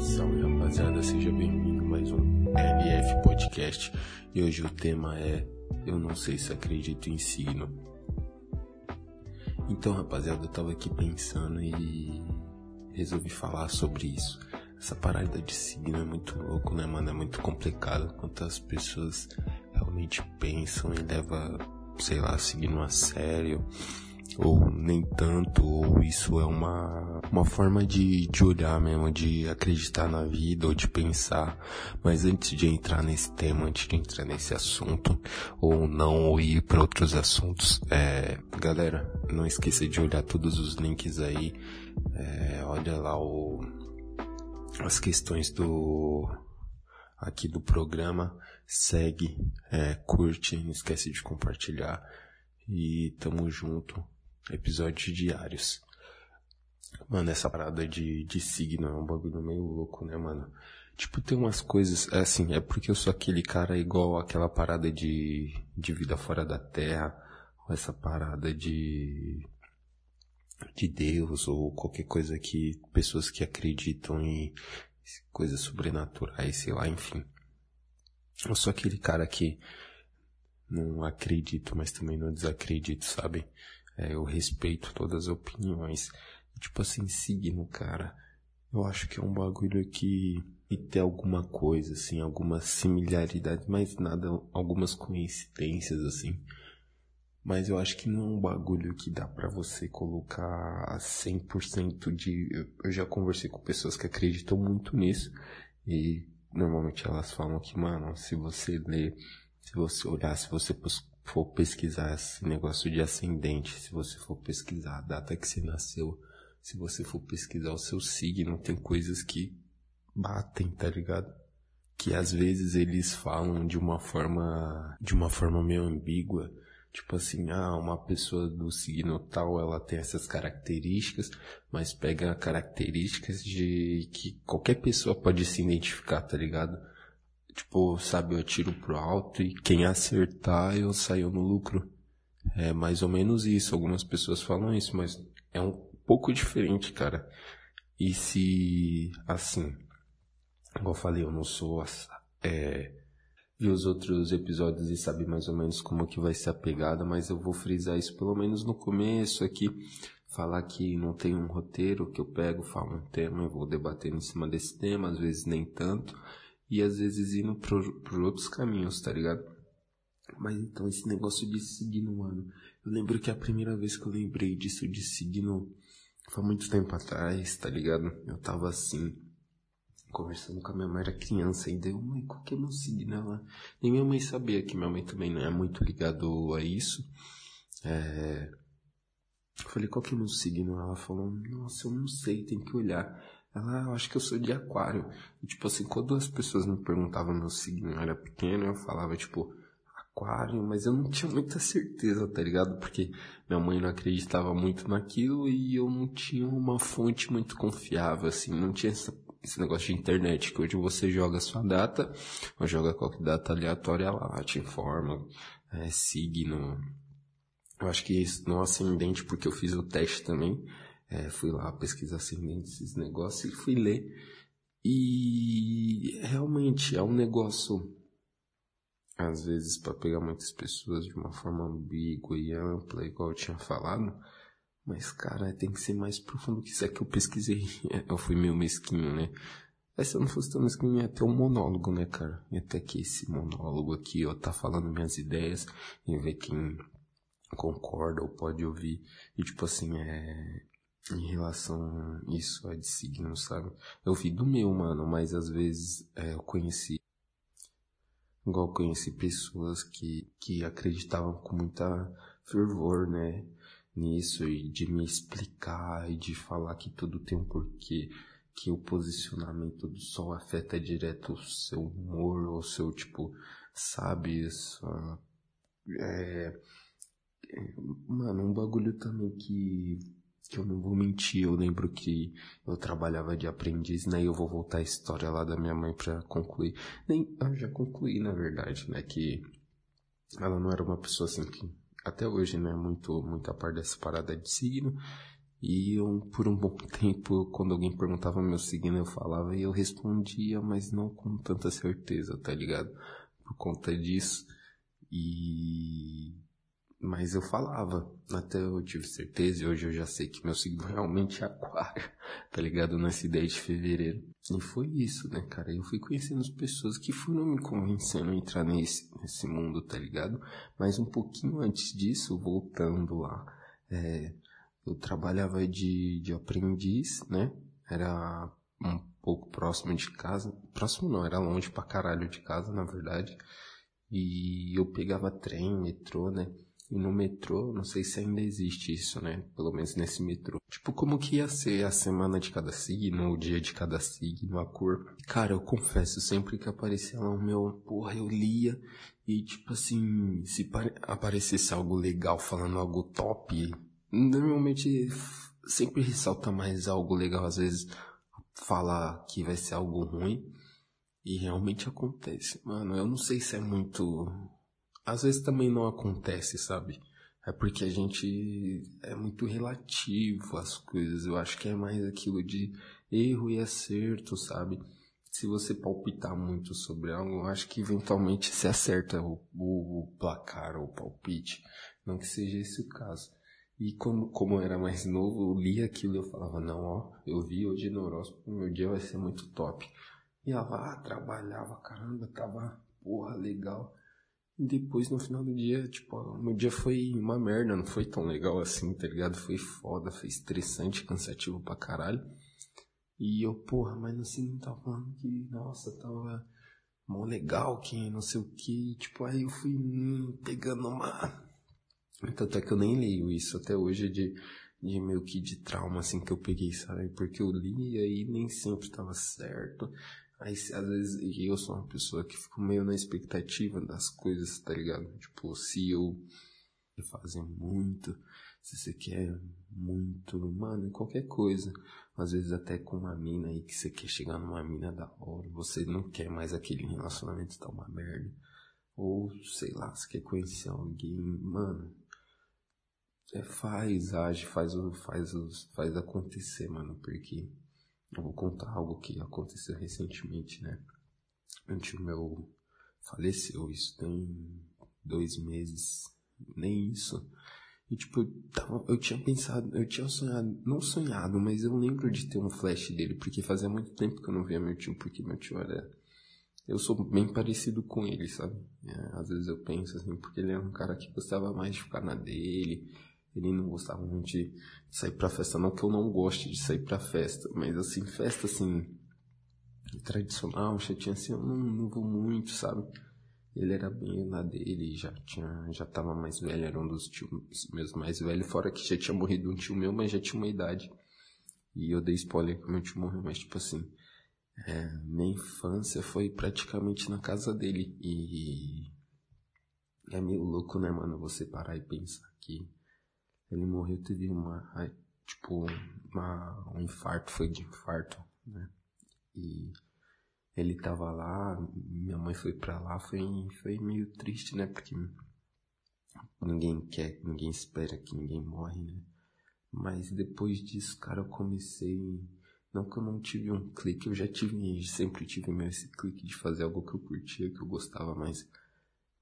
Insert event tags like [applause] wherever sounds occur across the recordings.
Salve rapaziada, seja bem-vindo mais um LF Podcast e hoje o tema é Eu não sei se acredito em signo. Então, rapaziada, eu tava aqui pensando e resolvi falar sobre isso. Essa parada de signo é muito louco, né, mano? É muito complicado. Quantas pessoas realmente pensam e levam, sei lá, signo a sério ou nem tanto, ou isso é uma, uma forma de, de olhar mesmo, de acreditar na vida ou de pensar. Mas antes de entrar nesse tema, antes de entrar nesse assunto, ou não, ou ir para outros assuntos, é, galera, não esqueça de olhar todos os links aí, é, olha lá o, as questões do, aqui do programa, segue, é, curte, não esquece de compartilhar. E tamo junto episódios diários. Mano, essa parada de, de signo é um bagulho meio louco, né, mano? Tipo, tem umas coisas, é assim, é porque eu sou aquele cara igual aquela parada de, de vida fora da terra, ou essa parada de, de Deus, ou qualquer coisa que, pessoas que acreditam em coisas sobrenaturais, sei lá, enfim. Eu sou aquele cara que não acredito, mas também não desacredito, sabe? É, eu respeito todas as opiniões. Tipo assim, signo, cara. Eu acho que é um bagulho que, que tem alguma coisa, assim, alguma similaridade, mas nada, algumas coincidências, assim. Mas eu acho que não é um bagulho que dá para você colocar 100% de. Eu já conversei com pessoas que acreditam muito nisso. E normalmente elas falam que, mano, se você ler, se você olhar, se você for pesquisar esse negócio de ascendente, se você for pesquisar a data que você nasceu, se você for pesquisar o seu signo, tem coisas que batem, tá ligado? Que às vezes eles falam de uma forma, de uma forma meio ambígua, tipo assim, ah, uma pessoa do signo tal, ela tem essas características, mas pega características de que qualquer pessoa pode se identificar, tá ligado? Tipo, sabe, eu tiro pro alto e quem acertar eu saio no lucro. É mais ou menos isso. Algumas pessoas falam isso, mas é um pouco diferente, cara. E se, assim, igual eu falei, eu não sou, é, vi os outros episódios e sabe mais ou menos como que vai ser a pegada, mas eu vou frisar isso pelo menos no começo aqui. Falar que não tem um roteiro que eu pego, falo um tema e vou debater em cima desse tema, às vezes nem tanto e às vezes indo por, por outros caminhos, tá ligado? Mas então esse negócio de signo, mano. Eu lembro que a primeira vez que eu lembrei disso de signo foi muito tempo atrás, tá ligado? Eu tava assim, conversando com a minha mãe, era criança, e deu, mãe, qual que é meu signo? Ela, nem minha mãe sabia que minha mãe também não é muito ligado a isso. É... Eu falei, qual que é meu signo? Ela falou, nossa, eu não sei, tem que olhar. Ela, eu acho que eu sou de aquário. E, tipo assim, quando as pessoas me perguntavam meu signo, eu era pequeno, eu falava, tipo, aquário, mas eu não tinha muita certeza, tá ligado? Porque minha mãe não acreditava muito naquilo e eu não tinha uma fonte muito confiável, assim, não tinha essa, esse negócio de internet, que hoje você joga a sua data, ou joga qualquer data aleatória lá, te informa, é, signo. Eu acho que isso não é ascendente porque eu fiz o teste também. É, fui lá pesquisar ascendente, esses negócios e fui ler. E realmente é um negócio, às vezes, para pegar muitas pessoas de uma forma ambígua e ampla, igual eu tinha falado. Mas, cara, tem que ser mais profundo que isso. É que eu pesquisei. [laughs] Eu fui meio mesquinho, né? Mas se eu não fosse tão mesquinho, ia ter um monólogo, né, cara? Ia ter aqui esse monólogo aqui, ó, tá falando minhas ideias e ver quem concorda ou pode ouvir. E, tipo assim, é em relação a isso, a de signo, sabe? Eu vi do meu, mano, mas às vezes é, eu conheci, igual eu conheci pessoas que, que acreditavam com muita fervor, né? Nisso e de me explicar e de falar que tudo tem um porquê, que o posicionamento do sol afeta direto o seu humor, ou seu, tipo, sabe, isso, é, é, mano, um bagulho também que que eu não vou mentir, eu lembro que eu trabalhava de aprendiz, né? E eu vou voltar a história lá da minha mãe pra concluir. Nem, eu já concluí, na verdade, né? Que ela não era uma pessoa assim que, até hoje, né? Muito, muito a par dessa parada de signo. E eu, por um bom [laughs] tempo, quando alguém perguntava meu signo, eu falava e eu respondia, mas não com tanta certeza, tá ligado? Por conta disso. E mas eu falava, até eu tive certeza e hoje eu já sei que meu signo [laughs] realmente é aquário, tá ligado? Nessa ideia de fevereiro. E foi isso, né, cara? Eu fui conhecendo as pessoas que foram me convencendo a entrar nesse, nesse mundo, tá ligado? Mas um pouquinho antes disso, voltando lá, é, eu trabalhava de, de aprendiz, né? Era um pouco próximo de casa. Próximo não, era longe pra caralho de casa, na verdade. E eu pegava trem, metrô, né? E no metrô, não sei se ainda existe isso, né? Pelo menos nesse metrô. Tipo, como que ia ser a semana de cada signo, o dia de cada signo, a cor. Cara, eu confesso, sempre que aparecia lá o meu, porra, eu lia. E tipo assim, se aparecesse algo legal falando algo top, normalmente sempre ressalta mais algo legal, às vezes fala que vai ser algo ruim. E realmente acontece. Mano, eu não sei se é muito às vezes também não acontece, sabe? É porque a gente é muito relativo às coisas. Eu acho que é mais aquilo de erro e acerto, sabe? Se você palpitar muito sobre algo, eu acho que eventualmente se acerta o, o, o placar ou o palpite. Não que seja esse o caso. E como, como eu era mais novo, eu lia aquilo e eu falava, não, ó, eu vi hoje no horóscopo, meu dia vai ser muito top. Ia lá, trabalhava, caramba, tava, porra, legal. E depois, no final do dia, tipo, meu dia foi uma merda, não foi tão legal assim, tá ligado? Foi foda, foi estressante, cansativo pra caralho. E eu, porra, mas assim, tava falando que, nossa, tava mó legal, que não sei o que. Tipo, aí eu fui hum, pegando uma. Tanto é que eu nem leio isso até hoje de, de meio que de trauma, assim, que eu peguei, sabe? Porque eu li e aí nem sempre tava certo. Aí, às vezes, eu sou uma pessoa que fico meio na expectativa das coisas, tá ligado? Tipo, se eu fazer muito, se você quer muito, mano, qualquer coisa. Às vezes até com uma mina aí que você quer chegar numa mina da hora, você não quer mais aquele relacionamento tá uma merda. Ou, sei lá, você quer conhecer alguém, mano. É, faz, age, faz, faz, faz acontecer, mano, porque eu vou contar algo que aconteceu recentemente, né? Um tio meu faleceu, isso tem dois meses, nem isso. E tipo, eu, eu tinha pensado, eu tinha sonhado, não sonhado, mas eu lembro de ter um flash dele, porque fazia muito tempo que eu não via meu tio, porque meu tio era. Eu sou bem parecido com ele, sabe? É, às vezes eu penso assim, porque ele era um cara que gostava mais de ficar na dele, ele não gostava muito de sair pra festa. Não que eu não goste de sair pra festa, mas assim, festa assim, tradicional, tinha assim, eu não, não vou muito, sabe? Ele era bem na dele, já tinha, já tava mais velho, era um dos tios meus mais velhos, fora que já tinha morrido um tio meu, mas já tinha uma idade. E eu dei spoiler que meu tio morreu, mas tipo assim, é, minha infância foi praticamente na casa dele. E é meio louco, né, mano, você parar e pensar que ele morreu, teve uma, tipo, uma, um infarto, foi de infarto, né? E ele tava lá, minha mãe foi pra lá, foi, foi meio triste, né? Porque ninguém quer, ninguém espera que ninguém morre, né? Mas depois disso, cara, eu comecei. Não que eu não tive um clique, eu já tive, sempre tive meio esse clique de fazer algo que eu curtia, que eu gostava, mas.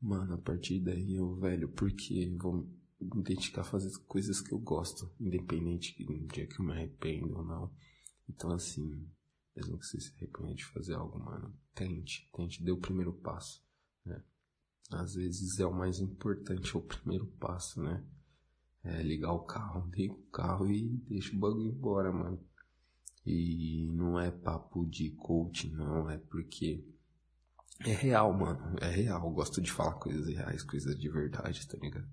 Mano, a partir daí eu, velho, porque vou me dedicar a fazer coisas que eu gosto, independente do dia que eu me arrependo ou não. Então, assim, mesmo que você se arrependa de fazer algo, mano, tente, tente, dê o primeiro passo, né? Às vezes é o mais importante, é o primeiro passo, né? É ligar o carro, liga o carro e deixa o bagulho embora, mano. E não é papo de coaching, não, é porque é real, mano, é real. Eu gosto de falar coisas reais, coisas de verdade, tá ligado?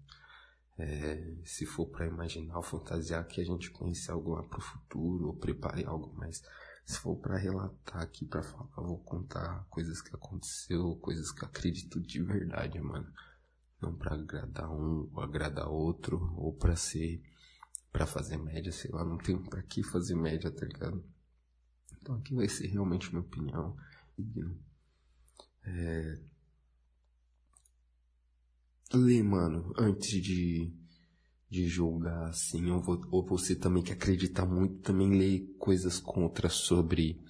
É, se for para imaginar ou fantasiar que a gente pense algo lá pro futuro ou prepare algo, mas se for para relatar aqui para falar, vou contar coisas que aconteceu, coisas que acredito de verdade, mano. Não para agradar um ou agradar outro ou para ser para fazer média, sei lá, não tenho para que fazer média, tá ligado? Então aqui vai ser realmente minha opinião. É, ler, mano, antes de, de julgar assim, ou, ou você também que acredita muito, também lê coisas contra sobre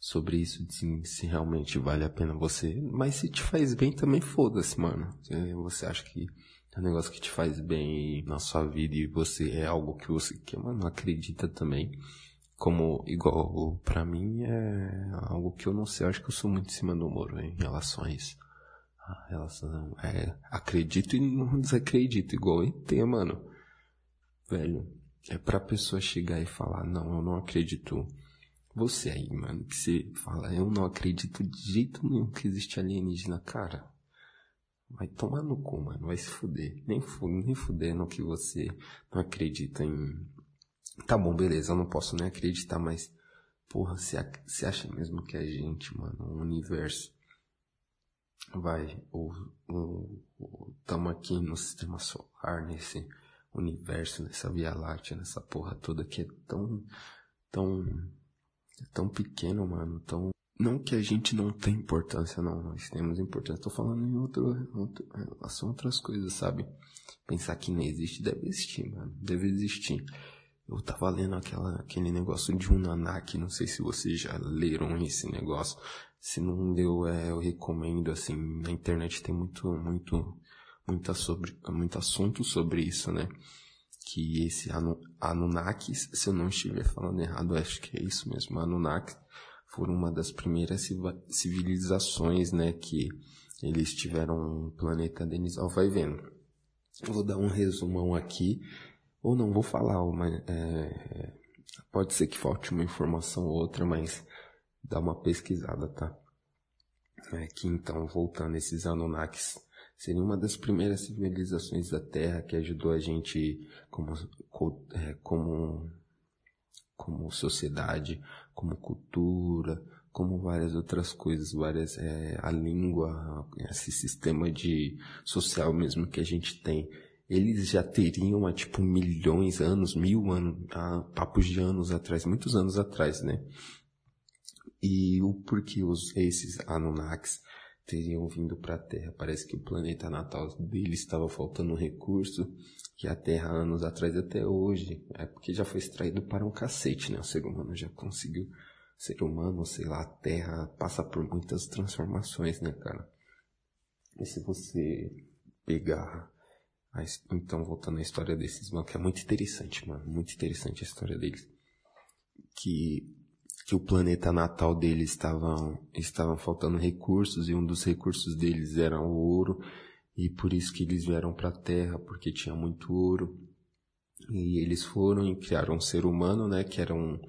sobre isso, de se realmente vale a pena você. Mas se te faz bem, também foda-se, mano. Se você acha que é um negócio que te faz bem na sua vida e você é algo que você quer, mano, acredita também. Como, igual, pra mim é algo que eu não sei, eu acho que eu sou muito em cima do muro em relação a isso. A relação, é, acredito e não desacredito, igual ET, mano. Velho, é pra pessoa chegar e falar, não, eu não acredito. Você aí, mano, que você fala, eu não acredito de jeito nenhum que existe alienígena, cara. Vai tomar no cu, mano. Vai se fuder. Nem, fu nem fuder no que você não acredita em. Tá bom, beleza, eu não posso nem acreditar, mas. Porra, você acha mesmo que a gente, mano, o universo. Vai, tamo aqui no sistema solar, nesse universo, nessa Via Láctea, nessa porra toda que é tão. tão. tão pequeno, mano, tão não que a gente não tem importância, não. Nós temos importância. Estou falando em outro, outro, a outras coisas, sabe? Pensar que não existe, deve existir, mano. Deve existir. Eu tava lendo aquela, aquele negócio de um nanak, não sei se vocês já leram esse negócio. Se não leu, é, eu recomendo, assim, na internet tem muito, muito, muita sobre, muito assunto sobre isso, né? Que esse Anunnakis, se eu não estiver falando errado, acho que é isso mesmo, Anunnakis, foram uma das primeiras civilizações, né, que eles tiveram um planeta denisal. Vai vendo. Vou dar um resumão aqui, ou não vou falar uma, é, pode ser que falte uma informação ou outra, mas dá uma pesquisada, tá? É que então, voltando esses Anunnakis, seria uma das primeiras civilizações da Terra que ajudou a gente como, é, como como sociedade, como cultura, como várias outras coisas, várias é, a língua, esse sistema de social mesmo que a gente tem, eles já teriam há tipo milhões, anos, mil anos, há papos de anos atrás, muitos anos atrás, né? E o porquê os, esses Anunnakis teriam vindo para a Terra? Parece que o planeta natal deles estava faltando recurso que a Terra anos atrás até hoje, é porque já foi extraído para um cacete, né? O ser humano já conseguiu, ser humano, sei lá, a Terra passa por muitas transformações, né, cara? E se você pegar, então voltando à história desses mano, que é muito interessante, mano, muito interessante a história deles, que que o planeta natal deles estavam estavam faltando recursos e um dos recursos deles era o ouro e por isso que eles vieram para a Terra, porque tinha muito ouro. E eles foram e criaram um ser humano, né, que era um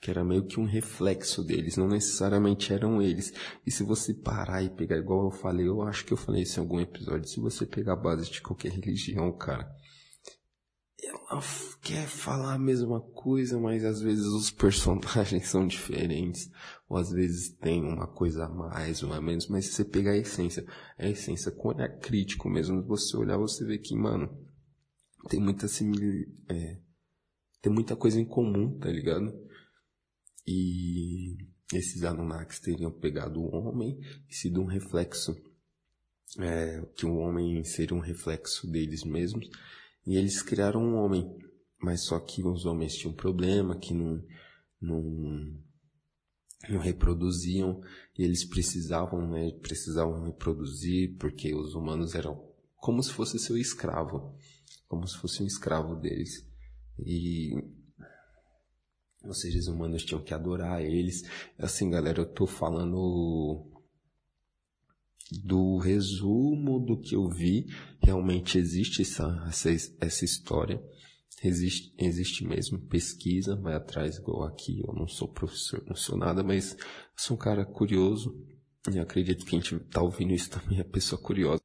que era meio que um reflexo deles, não necessariamente eram eles. E se você parar e pegar, igual eu falei, eu acho que eu falei isso em algum episódio, se você pegar a base de qualquer religião, cara, ela quer falar a mesma coisa, mas às vezes os personagens [laughs] são diferentes, ou às vezes tem uma coisa a mais ou a menos, mas se você pegar a essência, a essência, quando é crítico mesmo, você olhar, você vê que, mano, tem muita simil... É, tem muita coisa em comum, tá ligado? E esses Anunnakis teriam pegado o homem e sido um reflexo, é, que o homem seria um reflexo deles mesmos, e eles criaram um homem, mas só que os homens tinham um problema, que não, não, não reproduziam, e eles precisavam, né, precisavam reproduzir, porque os humanos eram como se fosse seu escravo, como se fosse um escravo deles. E os seres humanos tinham que adorar eles. Assim, galera, eu tô falando do resumo do que eu vi, realmente existe essa, essa, essa história. Existe, existe mesmo, pesquisa, vai atrás igual aqui. Eu não sou professor, não sou nada, mas sou um cara curioso. E acredito que a gente tá ouvindo isso também é pessoa curiosa.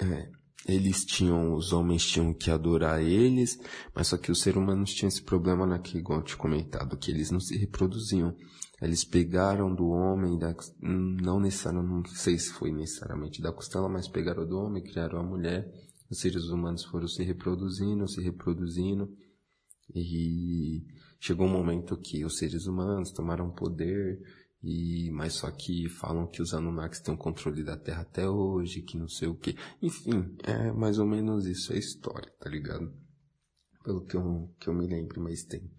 É, eles tinham, os homens tinham que adorar eles, mas só que os seres humanos tinham esse problema naquele, igual eu te comentado, que eles não se reproduziam. Eles pegaram do homem, da, não necessariamente, não sei se foi necessariamente da costela, mas pegaram do homem, criaram a mulher. Os seres humanos foram se reproduzindo, se reproduzindo. E chegou um momento que os seres humanos tomaram poder, e, mas só que falam que os Anunnakis têm o controle da Terra até hoje, que não sei o que. Enfim, é mais ou menos isso, é história, tá ligado? pelo que eu, que eu me lembro, mas tem.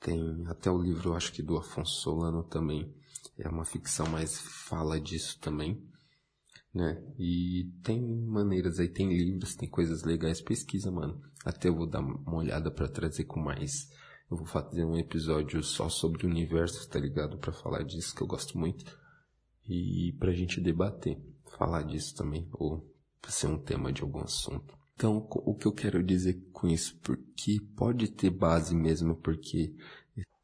Tem até o livro, acho que do Afonso Solano também. É uma ficção, mas fala disso também. Né? E tem maneiras aí, tem livros, tem coisas legais. Pesquisa, mano. Até eu vou dar uma olhada para trazer com mais. Eu vou fazer um episódio só sobre o universo, tá ligado? Para falar disso, que eu gosto muito. E pra gente debater, falar disso também, ou ser um tema de algum assunto. Então, o que eu quero dizer com isso? Porque pode ter base mesmo, porque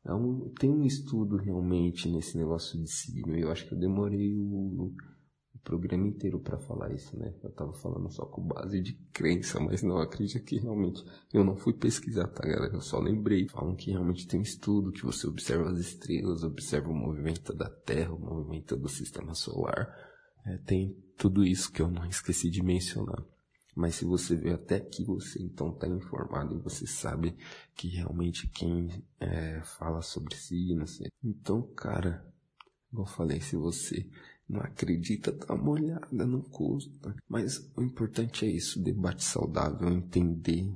é um, tem um estudo realmente nesse negócio de signo. Eu acho que eu demorei o, programa inteiro para falar isso, né? Eu tava falando só com base de crença, mas não acredito que realmente eu não fui pesquisar, tá, galera? Eu só lembrei. Falam que realmente tem estudo, que você observa as estrelas, observa o movimento da Terra, o movimento do sistema solar. É, tem tudo isso que eu não esqueci de mencionar. Mas se você vê até aqui, você então está informado e você sabe que realmente quem é, fala sobre si, não sei. Então, cara, como eu falei, se você não acredita, dá uma olhada, não custa. Mas o importante é isso, debate saudável, entender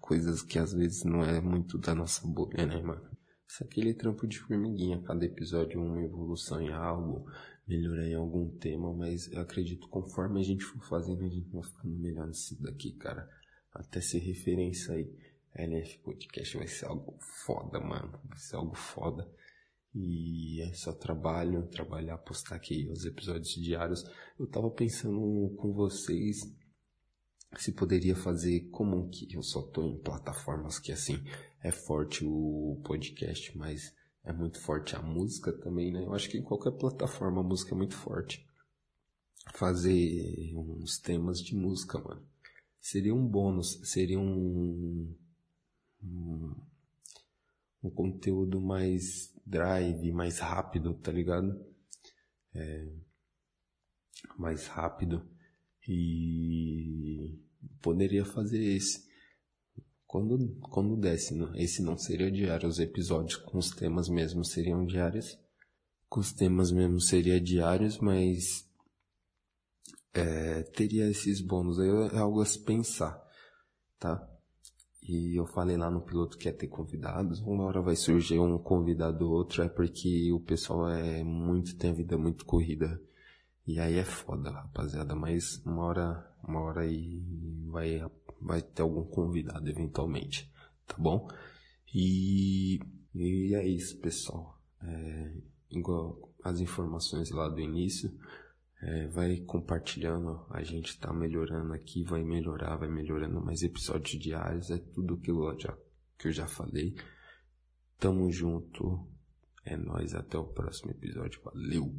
coisas que às vezes não é muito da nossa bolha, né, mano? Isso é aquele trampo de formiguinha, cada episódio uma evolução em algo, melhorar em algum tema, mas eu acredito conforme a gente for fazendo, a gente vai ficando melhor nisso daqui, cara. Até ser referência aí. LF Podcast vai ser algo foda, mano. Vai ser algo foda. E é só trabalho, trabalhar, postar aqui os episódios diários. Eu tava pensando com vocês se poderia fazer como que eu só tô em plataformas que assim é forte o podcast, mas é muito forte a música também, né? Eu acho que em qualquer plataforma a música é muito forte. Fazer uns temas de música, mano. Seria um bônus, seria um, conteúdo mais drive, mais rápido, tá ligado? É, mais rápido e poderia fazer esse. Quando, quando desse, né? esse não seria diário, os episódios com os temas mesmo seriam diários. Com os temas mesmo seria diários, mas é, teria esses bônus aí, é algo a se pensar, tá? E eu falei lá no piloto que ia ter convidados, uma hora vai surgir um convidado ou outro, é porque o pessoal é muito, tem a vida muito corrida. E aí é foda, rapaziada, mas uma hora, uma hora aí vai vai ter algum convidado eventualmente, tá bom? E, e é isso, pessoal. É, igual as informações lá do início, é, vai compartilhando, a gente tá melhorando aqui, vai melhorar, vai melhorando mais episódios diários, é tudo que eu já, que eu já falei. Tamo junto, é nós até o próximo episódio, valeu!